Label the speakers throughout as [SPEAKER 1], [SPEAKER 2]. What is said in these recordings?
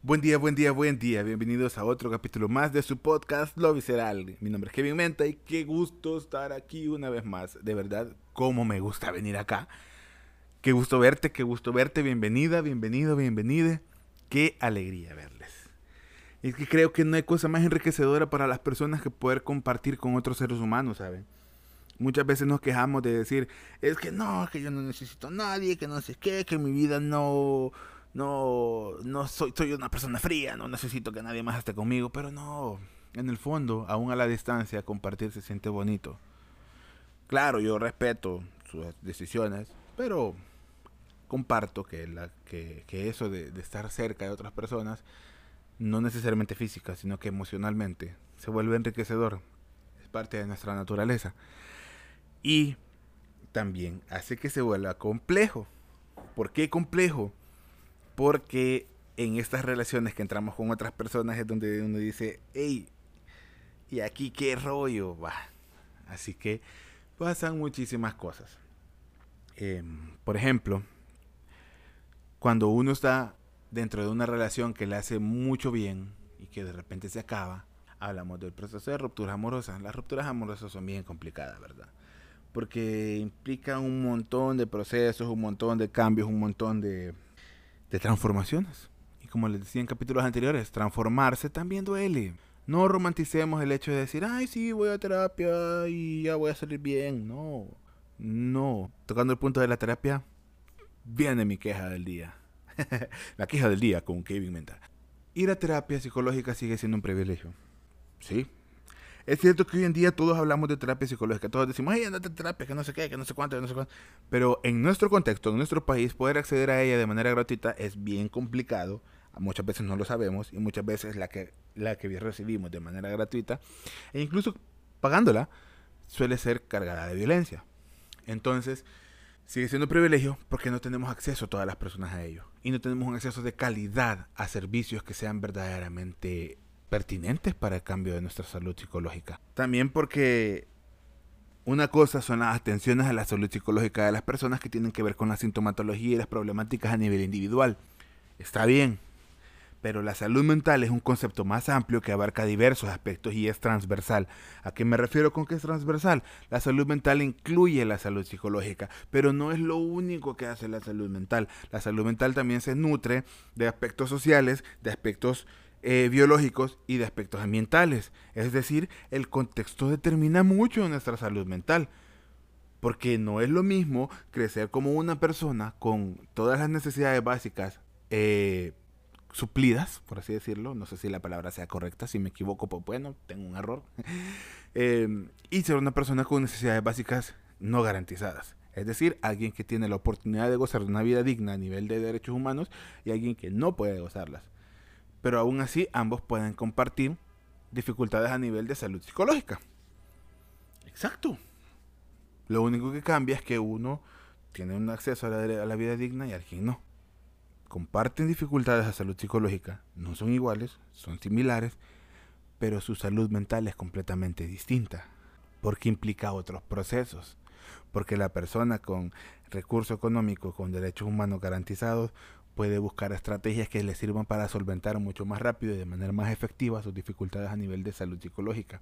[SPEAKER 1] Buen día, buen día, buen día. Bienvenidos a otro capítulo más de su podcast Lo Visceral. Mi nombre es Kevin Menta y qué gusto estar aquí una vez más. De verdad, cómo me gusta venir acá. Qué gusto verte, qué gusto verte. Bienvenida, bienvenido, bienvenida. Qué alegría verles. Es que creo que no hay cosa más enriquecedora para las personas que poder compartir con otros seres humanos, ¿saben? Muchas veces nos quejamos de decir, es que no, que yo no necesito a nadie, que no sé qué, que mi vida no, no, no soy, soy una persona fría, no necesito que nadie más esté conmigo, pero no, en el fondo, aún a la distancia, compartir se siente bonito. Claro, yo respeto sus decisiones, pero comparto que, la, que, que eso de, de estar cerca de otras personas, no necesariamente física, sino que emocionalmente, se vuelve enriquecedor. Es parte de nuestra naturaleza. Y también hace que se vuelva complejo. ¿Por qué complejo? Porque en estas relaciones que entramos con otras personas es donde uno dice, hey, ¿y aquí qué rollo? Va. Así que pasan muchísimas cosas. Eh, por ejemplo, cuando uno está dentro de una relación que le hace mucho bien y que de repente se acaba, hablamos del proceso de rupturas amorosas. Las rupturas amorosas son bien complicadas, ¿verdad? Porque implican un montón de procesos, un montón de cambios, un montón de, de transformaciones. Y como les decía en capítulos anteriores, transformarse también duele. No romanticemos el hecho de decir, ay, sí, voy a terapia y ya voy a salir bien. No, no. Tocando el punto de la terapia, viene mi queja del día. la queja del día con Kevin Menta. Ir a terapia psicológica sigue siendo un privilegio. Sí. Es cierto que hoy en día todos hablamos de terapia psicológica, todos decimos, ay, andate a terapia, que no sé qué, que no sé cuánto, que no sé cuánto. Pero en nuestro contexto, en nuestro país, poder acceder a ella de manera gratuita es bien complicado. Muchas veces no lo sabemos y muchas veces la que, la que recibimos de manera gratuita e incluso pagándola suele ser cargada de violencia. Entonces, sigue siendo un privilegio porque no tenemos acceso todas las personas a ello. Y no tenemos un acceso de calidad a servicios que sean verdaderamente pertinentes para el cambio de nuestra salud psicológica. También porque una cosa son las atenciones a la salud psicológica de las personas que tienen que ver con la sintomatología y las problemáticas a nivel individual. Está bien, pero la salud mental es un concepto más amplio que abarca diversos aspectos y es transversal. ¿A qué me refiero con que es transversal? La salud mental incluye la salud psicológica, pero no es lo único que hace la salud mental. La salud mental también se nutre de aspectos sociales, de aspectos eh, biológicos y de aspectos ambientales. Es decir, el contexto determina mucho nuestra salud mental. Porque no es lo mismo crecer como una persona con todas las necesidades básicas eh, suplidas, por así decirlo. No sé si la palabra sea correcta, si me equivoco, pues bueno, tengo un error. eh, y ser una persona con necesidades básicas no garantizadas. Es decir, alguien que tiene la oportunidad de gozar de una vida digna a nivel de derechos humanos y alguien que no puede gozarlas. Pero aún así, ambos pueden compartir dificultades a nivel de salud psicológica. Exacto. Lo único que cambia es que uno tiene un acceso a la, a la vida digna y alguien no comparten dificultades a salud psicológica, no son iguales, son similares, pero su salud mental es completamente distinta, porque implica otros procesos, porque la persona con recurso económico, con derechos humanos garantizados, puede buscar estrategias que le sirvan para solventar mucho más rápido y de manera más efectiva sus dificultades a nivel de salud psicológica.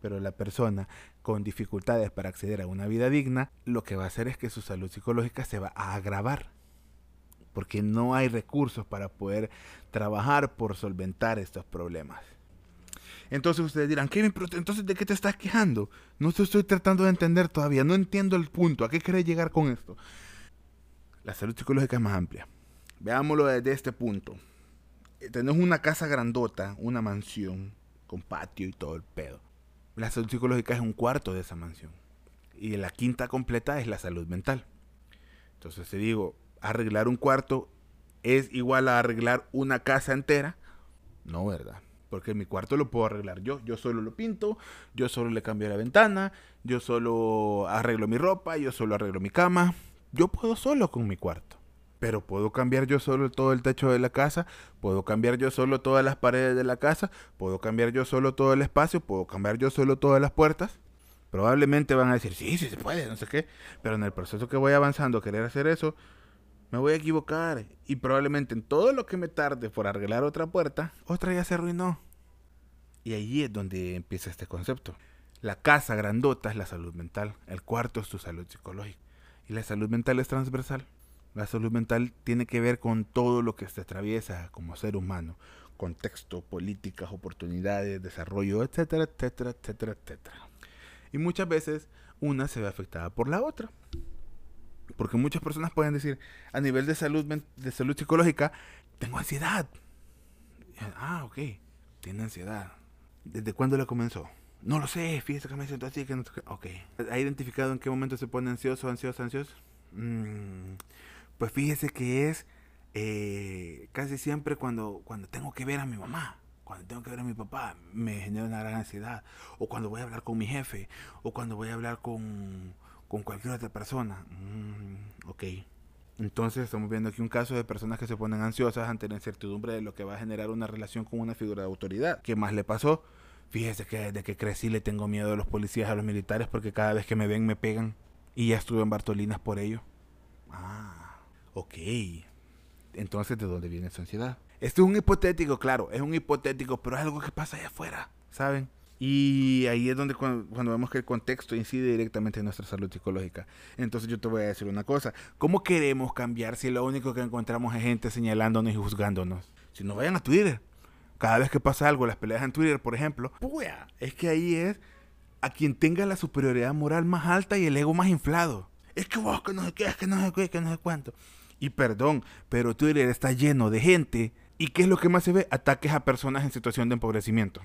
[SPEAKER 1] Pero la persona con dificultades para acceder a una vida digna, lo que va a hacer es que su salud psicológica se va a agravar porque no hay recursos para poder trabajar por solventar estos problemas. Entonces ustedes dirán, Kevin, pero entonces ¿de qué te estás quejando? No estoy tratando de entender todavía, no entiendo el punto, ¿a qué querés llegar con esto? La salud psicológica es más amplia. Veámoslo desde este punto. Eh, tenemos una casa grandota, una mansión, con patio y todo el pedo. La salud psicológica es un cuarto de esa mansión. Y la quinta completa es la salud mental. Entonces te digo, arreglar un cuarto es igual a arreglar una casa entera. No, ¿verdad? Porque mi cuarto lo puedo arreglar yo. Yo solo lo pinto, yo solo le cambio la ventana, yo solo arreglo mi ropa, yo solo arreglo mi cama. Yo puedo solo con mi cuarto. Pero puedo cambiar yo solo todo el techo de la casa, puedo cambiar yo solo todas las paredes de la casa, puedo cambiar yo solo todo el espacio, puedo cambiar yo solo todas las puertas. Probablemente van a decir, sí, sí se puede, no sé qué. Pero en el proceso que voy avanzando a querer hacer eso, me voy a equivocar y probablemente en todo lo que me tarde por arreglar otra puerta, otra ya se arruinó. Y ahí es donde empieza este concepto. La casa grandota es la salud mental, el cuarto es tu salud psicológica. Y la salud mental es transversal. La salud mental tiene que ver con todo lo que te atraviesa como ser humano. Contexto, políticas, oportunidades, desarrollo, etcétera, etcétera, etcétera, etcétera. Y muchas veces una se ve afectada por la otra. Porque muchas personas pueden decir, a nivel de salud, de salud psicológica, tengo ansiedad. Ah, ok, tiene ansiedad. ¿Desde cuándo le comenzó? No lo sé, fíjese que me siento así, que no Ok. ¿Ha identificado en qué momento se pone ansioso, ansioso, ansioso? Mm, pues fíjese que es eh, casi siempre cuando, cuando tengo que ver a mi mamá, cuando tengo que ver a mi papá, me genera una gran ansiedad. O cuando voy a hablar con mi jefe, o cuando voy a hablar con, con cualquier otra persona. Mm, ok. Entonces estamos viendo aquí un caso de personas que se ponen ansiosas ante la incertidumbre de lo que va a generar una relación con una figura de autoridad. ¿Qué más le pasó? Fíjese que desde que crecí le tengo miedo a los policías, a los militares, porque cada vez que me ven me pegan. Y ya estuve en Bartolinas por ello. Ah, ok. Entonces, ¿de dónde viene esa ansiedad? Esto es un hipotético, claro, es un hipotético, pero es algo que pasa allá afuera, ¿saben? Y ahí es donde cuando, vemos que el contexto incide directamente en nuestra salud psicológica. Entonces yo te voy a decir una cosa. ¿Cómo queremos cambiar si lo único que encontramos es gente señalándonos y juzgándonos? Si no vayan a Twitter. Cada vez que pasa algo, las peleas en Twitter, por ejemplo, es que ahí es a quien tenga la superioridad moral más alta y el ego más inflado. Es que vos que no sé qué, es que no sé qué, que no sé cuánto. Y perdón, pero Twitter está lleno de gente. ¿Y qué es lo que más se ve? Ataques a personas en situación de empobrecimiento.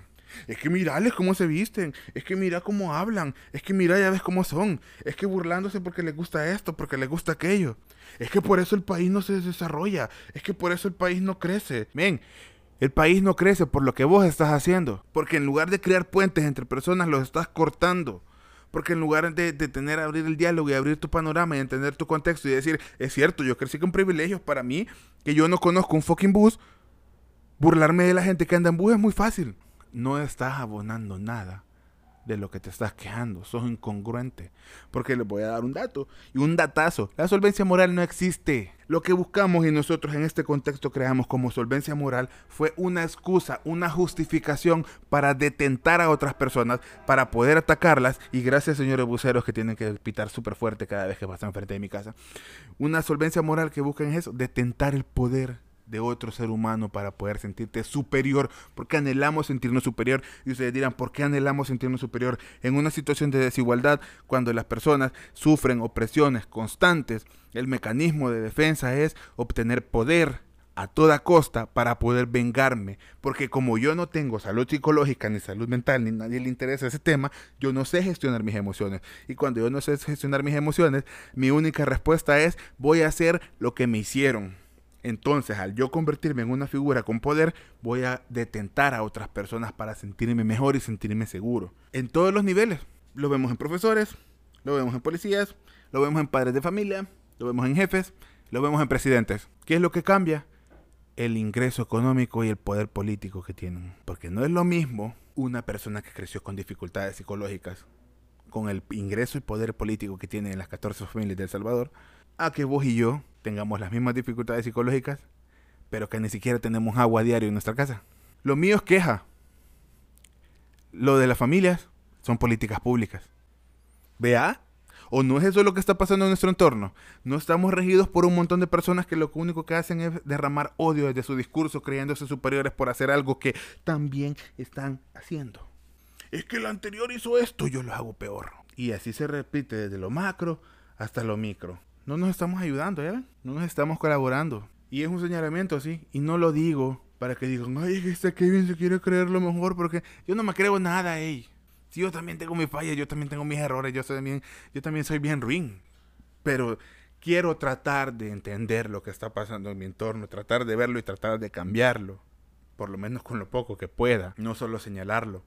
[SPEAKER 1] Es que mirales cómo se visten, es que mira cómo hablan, es que mira ya ves cómo son, es que burlándose porque les gusta esto, porque les gusta aquello. Es que por eso el país no se desarrolla, es que por eso el país no crece. Ven, el país no crece por lo que vos estás haciendo, porque en lugar de crear puentes entre personas los estás cortando. Porque en lugar de, de, tener, abrir el diálogo y abrir tu panorama y entender tu contexto y decir, es cierto, yo crecí con privilegios para mí, que yo no conozco un fucking bus, burlarme de la gente que anda en bus es muy fácil no estás abonando nada de lo que te estás quejando. Sos incongruente. Porque les voy a dar un dato y un datazo. La solvencia moral no existe. Lo que buscamos y nosotros en este contexto creamos como solvencia moral fue una excusa, una justificación para detentar a otras personas, para poder atacarlas. Y gracias, señores buceros, que tienen que pitar súper fuerte cada vez que pasan frente de mi casa. Una solvencia moral que buscan es eso, detentar el poder de otro ser humano para poder sentirte superior, porque anhelamos sentirnos superior. Y ustedes dirán, ¿por qué anhelamos sentirnos superior? En una situación de desigualdad, cuando las personas sufren opresiones constantes, el mecanismo de defensa es obtener poder a toda costa para poder vengarme, porque como yo no tengo salud psicológica ni salud mental, ni nadie le interesa ese tema, yo no sé gestionar mis emociones. Y cuando yo no sé gestionar mis emociones, mi única respuesta es voy a hacer lo que me hicieron entonces, al yo convertirme en una figura con poder, voy a detentar a otras personas para sentirme mejor y sentirme seguro. En todos los niveles. Lo vemos en profesores, lo vemos en policías, lo vemos en padres de familia, lo vemos en jefes, lo vemos en presidentes. ¿Qué es lo que cambia? El ingreso económico y el poder político que tienen. Porque no es lo mismo una persona que creció con dificultades psicológicas, con el ingreso y poder político que tienen las 14 familias de El Salvador, a que vos y yo tengamos las mismas dificultades psicológicas, pero que ni siquiera tenemos agua diario en nuestra casa. Lo mío es queja. Lo de las familias son políticas públicas. ¿Vea? ¿O no es eso lo que está pasando en nuestro entorno? No estamos regidos por un montón de personas que lo único que hacen es derramar odio desde su discurso, creyéndose superiores por hacer algo que también están haciendo. Es que el anterior hizo esto, yo lo hago peor. Y así se repite desde lo macro hasta lo micro no nos estamos ayudando, ¿ya No nos estamos colaborando. Y es un señalamiento así. Y no lo digo para que digan, ay, este Kevin se quiere creer lo mejor porque yo no me creo nada, ey. Si yo también tengo mis fallas, yo también tengo mis errores, yo, también, yo también soy bien ruin. Pero quiero tratar de entender lo que está pasando en mi entorno, tratar de verlo y tratar de cambiarlo. Por lo menos con lo poco que pueda, no solo señalarlo.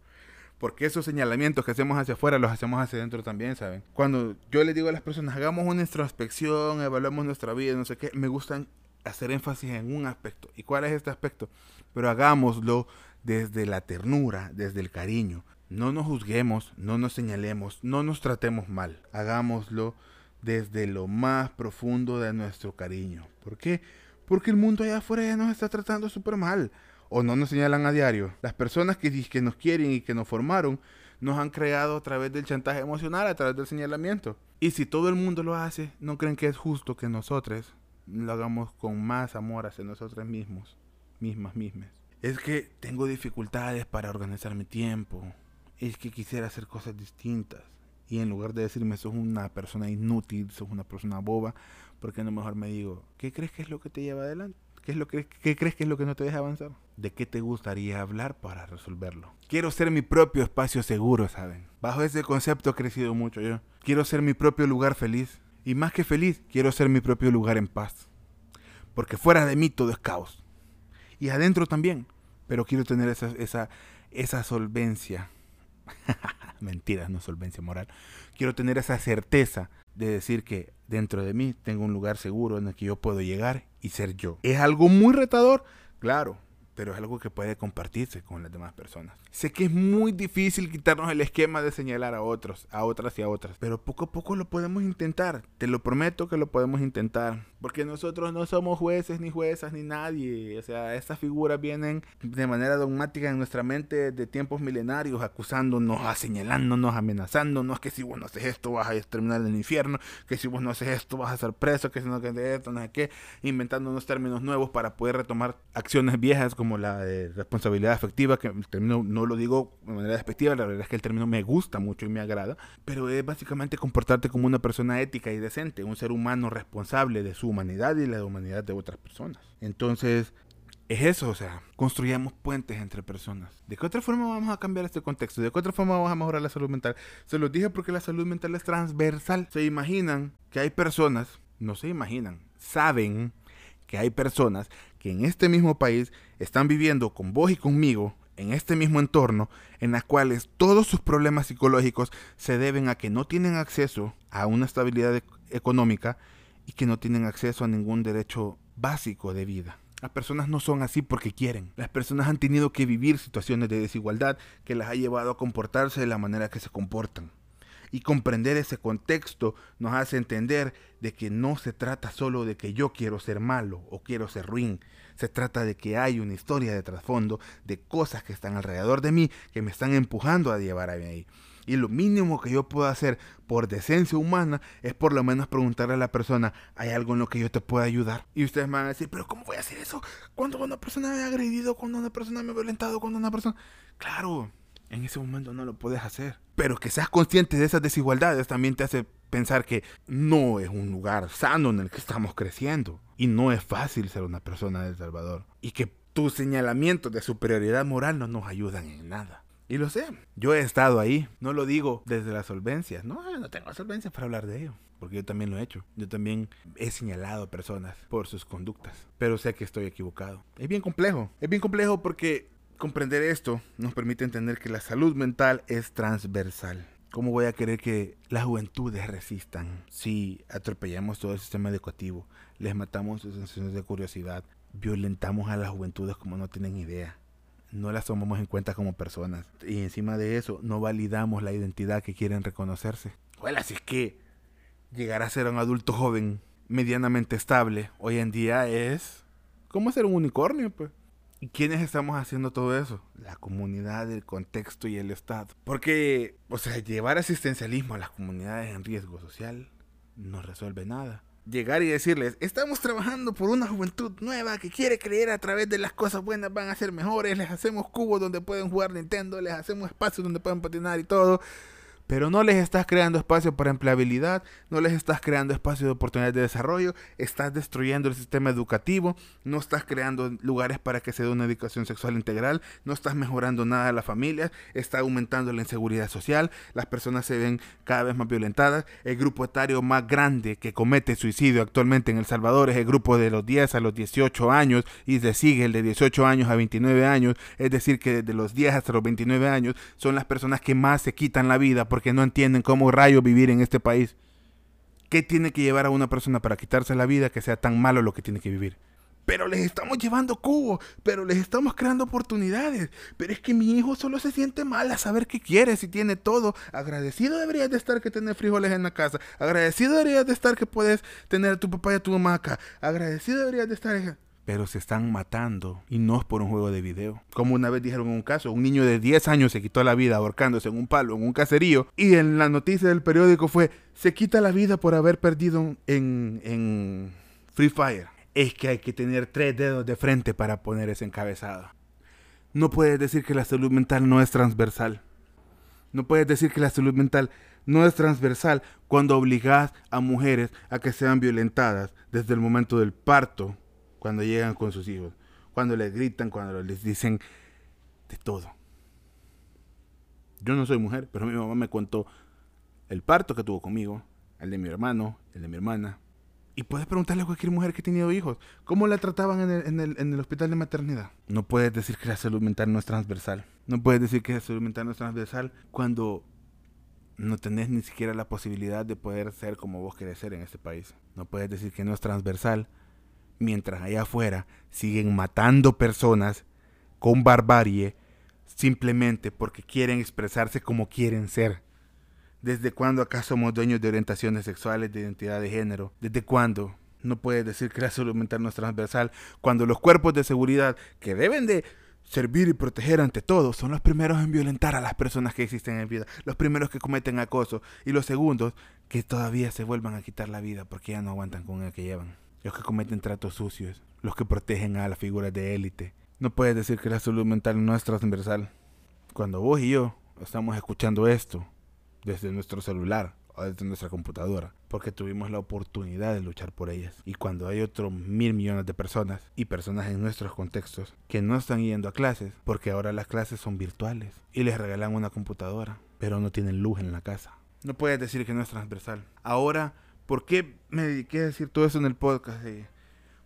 [SPEAKER 1] Porque esos señalamientos que hacemos hacia afuera los hacemos hacia adentro también, ¿saben? Cuando yo les digo a las personas, hagamos una introspección, evaluemos nuestra vida, no sé qué, me gustan hacer énfasis en un aspecto. ¿Y cuál es este aspecto? Pero hagámoslo desde la ternura, desde el cariño. No nos juzguemos, no nos señalemos, no nos tratemos mal. Hagámoslo desde lo más profundo de nuestro cariño. ¿Por qué? Porque el mundo allá afuera ya nos está tratando súper mal. O no nos señalan a diario. Las personas que, nos quieren y que nos formaron nos han creado a través del chantaje emocional, a través del señalamiento. Y si todo el mundo lo hace, ¿no creen que es justo que nosotros lo hagamos con más amor hacia nosotros mismos? Mismas, mismas. Es que tengo dificultades para organizar mi tiempo. Es que quisiera hacer cosas distintas. Y en lugar de decirme, sos una persona inútil, sos una persona boba, ¿por qué no mejor me digo, ¿qué crees que es lo que te lleva adelante? ¿Qué, es lo que, ¿Qué crees que es lo que no te deja avanzar? ¿De qué te gustaría hablar para resolverlo? Quiero ser mi propio espacio seguro, ¿saben? Bajo ese concepto he crecido mucho yo. Quiero ser mi propio lugar feliz. Y más que feliz, quiero ser mi propio lugar en paz. Porque fuera de mí todo es caos. Y adentro también. Pero quiero tener esa, esa, esa solvencia. Mentiras, no solvencia moral. Quiero tener esa certeza de decir que dentro de mí tengo un lugar seguro en el que yo puedo llegar y ser yo. Es algo muy retador, claro, pero es algo que puede compartirse con las demás personas. Sé que es muy difícil quitarnos el esquema de señalar a otros, a otras y a otras, pero poco a poco lo podemos intentar. Te lo prometo que lo podemos intentar, porque nosotros no somos jueces ni juezas ni nadie. O sea, estas figuras vienen de manera dogmática en nuestra mente de tiempos milenarios, acusándonos, señalándonos, amenazándonos, que si vos no haces esto vas a terminar en el infierno, que si vos no haces esto vas a ser preso, que si no de esto, no sé qué, inventándonos términos nuevos para poder retomar acciones viejas como como la de responsabilidad afectiva, que el término no lo digo de manera despectiva, la verdad es que el término me gusta mucho y me agrada, pero es básicamente comportarte como una persona ética y decente, un ser humano responsable de su humanidad y la humanidad de otras personas. Entonces, es eso, o sea, construyamos puentes entre personas. ¿De qué otra forma vamos a cambiar este contexto? ¿De qué otra forma vamos a mejorar la salud mental? Se los dije porque la salud mental es transversal. Se imaginan que hay personas, no se imaginan, saben que hay personas que en este mismo país están viviendo con vos y conmigo en este mismo entorno en las cuales todos sus problemas psicológicos se deben a que no tienen acceso a una estabilidad e-, económica y que no tienen acceso a ningún derecho básico de vida. Las personas no son así porque quieren. Las personas han tenido que vivir situaciones de desigualdad que las ha llevado a comportarse de la manera que se comportan. Y comprender ese contexto nos hace entender de que no se trata solo de que yo quiero ser malo o quiero ser ruin. Se trata de que hay una historia de trasfondo de cosas que están alrededor de mí que me están empujando a llevar a ahí. Y lo mínimo que yo puedo hacer por decencia humana es por lo menos preguntarle a la persona, ¿hay algo en lo que yo te pueda ayudar? Y ustedes me van a decir, pero ¿cómo voy a hacer eso? Cuando una persona me ha agredido, cuando una persona me ha violentado, cuando una persona... Claro, en ese momento no lo puedes hacer. Pero que seas consciente de esas desigualdades también te hace pensar que no es un lugar sano en el que estamos creciendo. Y no es fácil ser una persona de El Salvador. Y que tus señalamientos de superioridad moral no nos ayudan en nada. Y lo sé, yo he estado ahí, no lo digo desde la solvencia, no, no tengo solvencia para hablar de ello, porque yo también lo he hecho, yo también he señalado a personas por sus conductas, pero sé que estoy equivocado. Es bien complejo, es bien complejo porque Comprender esto nos permite entender que la salud mental es transversal. ¿Cómo voy a querer que las juventudes resistan si atropellamos todo el sistema educativo, les matamos sus sensaciones de curiosidad, violentamos a las juventudes como no tienen idea? No las tomamos en cuenta como personas. Y encima de eso, no validamos la identidad que quieren reconocerse. Bueno, así es que llegar a ser un adulto joven medianamente estable hoy en día es como ser un unicornio, pues. ¿Y quiénes estamos haciendo todo eso? La comunidad, el contexto y el Estado. Porque, o sea, llevar asistencialismo a las comunidades en riesgo social no resuelve nada. Llegar y decirles, estamos trabajando por una juventud nueva que quiere creer a través de las cosas buenas van a ser mejores, les hacemos cubos donde pueden jugar Nintendo, les hacemos espacios donde pueden patinar y todo pero no les estás creando espacio para empleabilidad, no les estás creando espacio de oportunidades de desarrollo, estás destruyendo el sistema educativo, no estás creando lugares para que se dé una educación sexual integral, no estás mejorando nada de la familia, está aumentando la inseguridad social, las personas se ven cada vez más violentadas, el grupo etario más grande que comete suicidio actualmente en El Salvador es el grupo de los 10 a los 18 años y se sigue el de 18 años a 29 años, es decir que de los 10 hasta los 29 años son las personas que más se quitan la vida porque no entienden cómo rayo vivir en este país. ¿Qué tiene que llevar a una persona para quitarse la vida que sea tan malo lo que tiene que vivir? pero les estamos llevando cubos, pero les estamos creando oportunidades. Pero es que mi hijo solo se siente mal a saber qué quiere, si tiene todo. Agradecido deberías de estar que tener frijoles en la casa. Agradecido deberías de estar que puedes tener a tu papá y a tu mamá acá. Agradecido deberías de estar pero se están matando y no es por un juego de video. Como una vez dijeron en un caso, un niño de 10 años se quitó la vida ahorcándose en un palo, en un caserío, y en la noticia del periódico fue, se quita la vida por haber perdido en, en Free Fire. Es que hay que tener tres dedos de frente para poner ese encabezado. No puedes decir que la salud mental no es transversal. No puedes decir que la salud mental no es transversal cuando obligas a mujeres a que sean violentadas desde el momento del parto cuando llegan con sus hijos, cuando les gritan, cuando les dicen de todo. Yo no soy mujer, pero mi mamá me contó el parto que tuvo conmigo, el de mi hermano, el de mi hermana. Y puedes preguntarle a cualquier mujer que ha tenido hijos, ¿cómo la trataban en el, en, el, en el hospital de maternidad? No puedes decir que la salud mental no es transversal. No puedes decir que la salud mental no es transversal cuando no tenés ni siquiera la posibilidad de poder ser como vos querés ser en este país. No puedes decir que no es transversal mientras allá afuera siguen matando personas con barbarie simplemente porque quieren expresarse como quieren ser. ¿Desde cuándo acá somos dueños de orientaciones sexuales, de identidad de género? ¿Desde cuándo? No puedes decir que la salud mental no es transversal cuando los cuerpos de seguridad que deben de servir y proteger ante todo son los primeros en violentar a las personas que existen en vida, los primeros que cometen acoso y los segundos que todavía se vuelvan a quitar la vida porque ya no aguantan con el que llevan los que cometen tratos sucios, los que protegen a las figuras de élite. No puedes decir que la salud mental no es transversal. Cuando vos y yo estamos escuchando esto desde nuestro celular o desde nuestra computadora, porque tuvimos la oportunidad de luchar por ellas. Y cuando hay otros mil millones de personas y personas en nuestros contextos que no están yendo a clases, porque ahora las clases son virtuales y les regalan una computadora, pero no tienen luz en la casa. No puedes decir que no es transversal. Ahora ¿Por qué me dediqué a decir todo eso en el podcast?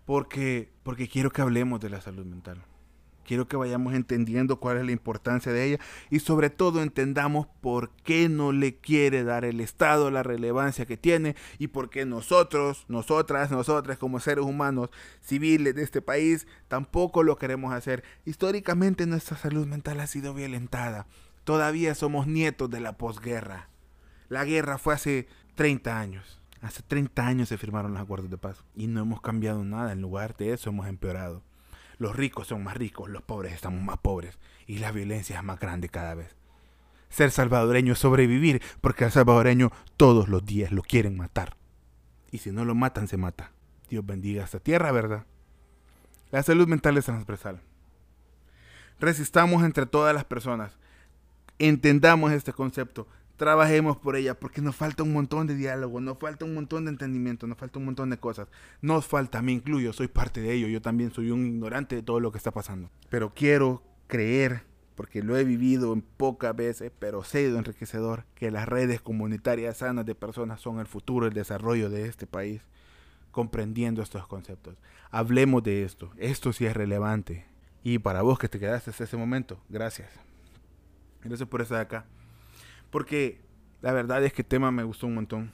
[SPEAKER 1] Porque, porque quiero que hablemos de la salud mental. Quiero que vayamos entendiendo cuál es la importancia de ella y sobre todo entendamos por qué no le quiere dar el Estado la relevancia que tiene y por qué nosotros, nosotras, nosotras como seres humanos civiles de este país tampoco lo queremos hacer. Históricamente nuestra salud mental ha sido violentada. Todavía somos nietos de la posguerra. La guerra fue hace 30 años. Hace 30 años se firmaron los acuerdos de paz y no hemos cambiado nada. En lugar de eso hemos empeorado. Los ricos son más ricos, los pobres estamos más pobres y la violencia es más grande cada vez. Ser salvadoreño es sobrevivir porque al salvadoreño todos los días lo quieren matar. Y si no lo matan, se mata. Dios bendiga esta tierra, ¿verdad? La salud mental es transversal. Resistamos entre todas las personas. Entendamos este concepto trabajemos por ella, porque nos falta un montón de diálogo, nos falta un montón de entendimiento, nos falta un montón de cosas. Nos falta, me incluyo, soy parte de ello, yo también soy un ignorante de todo lo que está pasando. Pero quiero creer, porque lo he vivido en pocas veces, pero sé de enriquecedor, que las redes comunitarias sanas de personas son el futuro, el desarrollo de este país, comprendiendo estos conceptos. Hablemos de esto, esto sí es relevante. Y para vos que te quedaste hasta ese momento, gracias. Gracias por estar acá. Porque la verdad es que el tema me gustó un montón.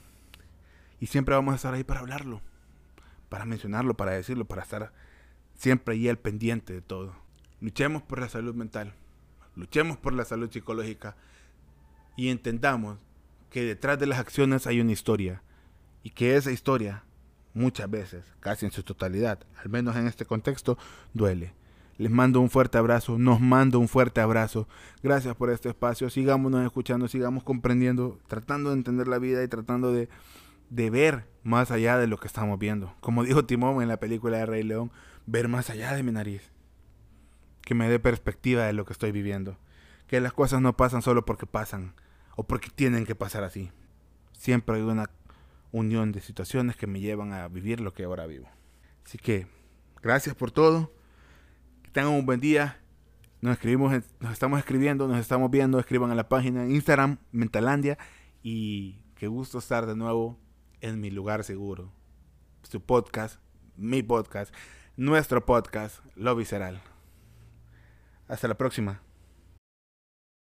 [SPEAKER 1] Y siempre vamos a estar ahí para hablarlo, para mencionarlo, para decirlo, para estar siempre ahí al pendiente de todo. Luchemos por la salud mental, luchemos por la salud psicológica y entendamos que detrás de las acciones hay una historia y que esa historia muchas veces, casi en su totalidad, al menos en este contexto, duele. Les mando un fuerte abrazo, nos mando un fuerte abrazo. Gracias por este espacio. Sigámonos escuchando, sigamos comprendiendo, tratando de entender la vida y tratando de, de ver más allá de lo que estamos viendo. Como dijo Timón en la película de Rey León, ver más allá de mi nariz. Que me dé perspectiva de lo que estoy viviendo. Que las cosas no pasan solo porque pasan o porque tienen que pasar así. Siempre hay una unión de situaciones que me llevan a vivir lo que ahora vivo. Así que, gracias por todo tengan un buen día. Nos escribimos, nos estamos escribiendo, nos estamos viendo. Escriban a la página en Instagram, Mentalandia. Y qué gusto estar de nuevo en mi lugar seguro. Su podcast, mi podcast, nuestro podcast, Lo Visceral. Hasta la próxima.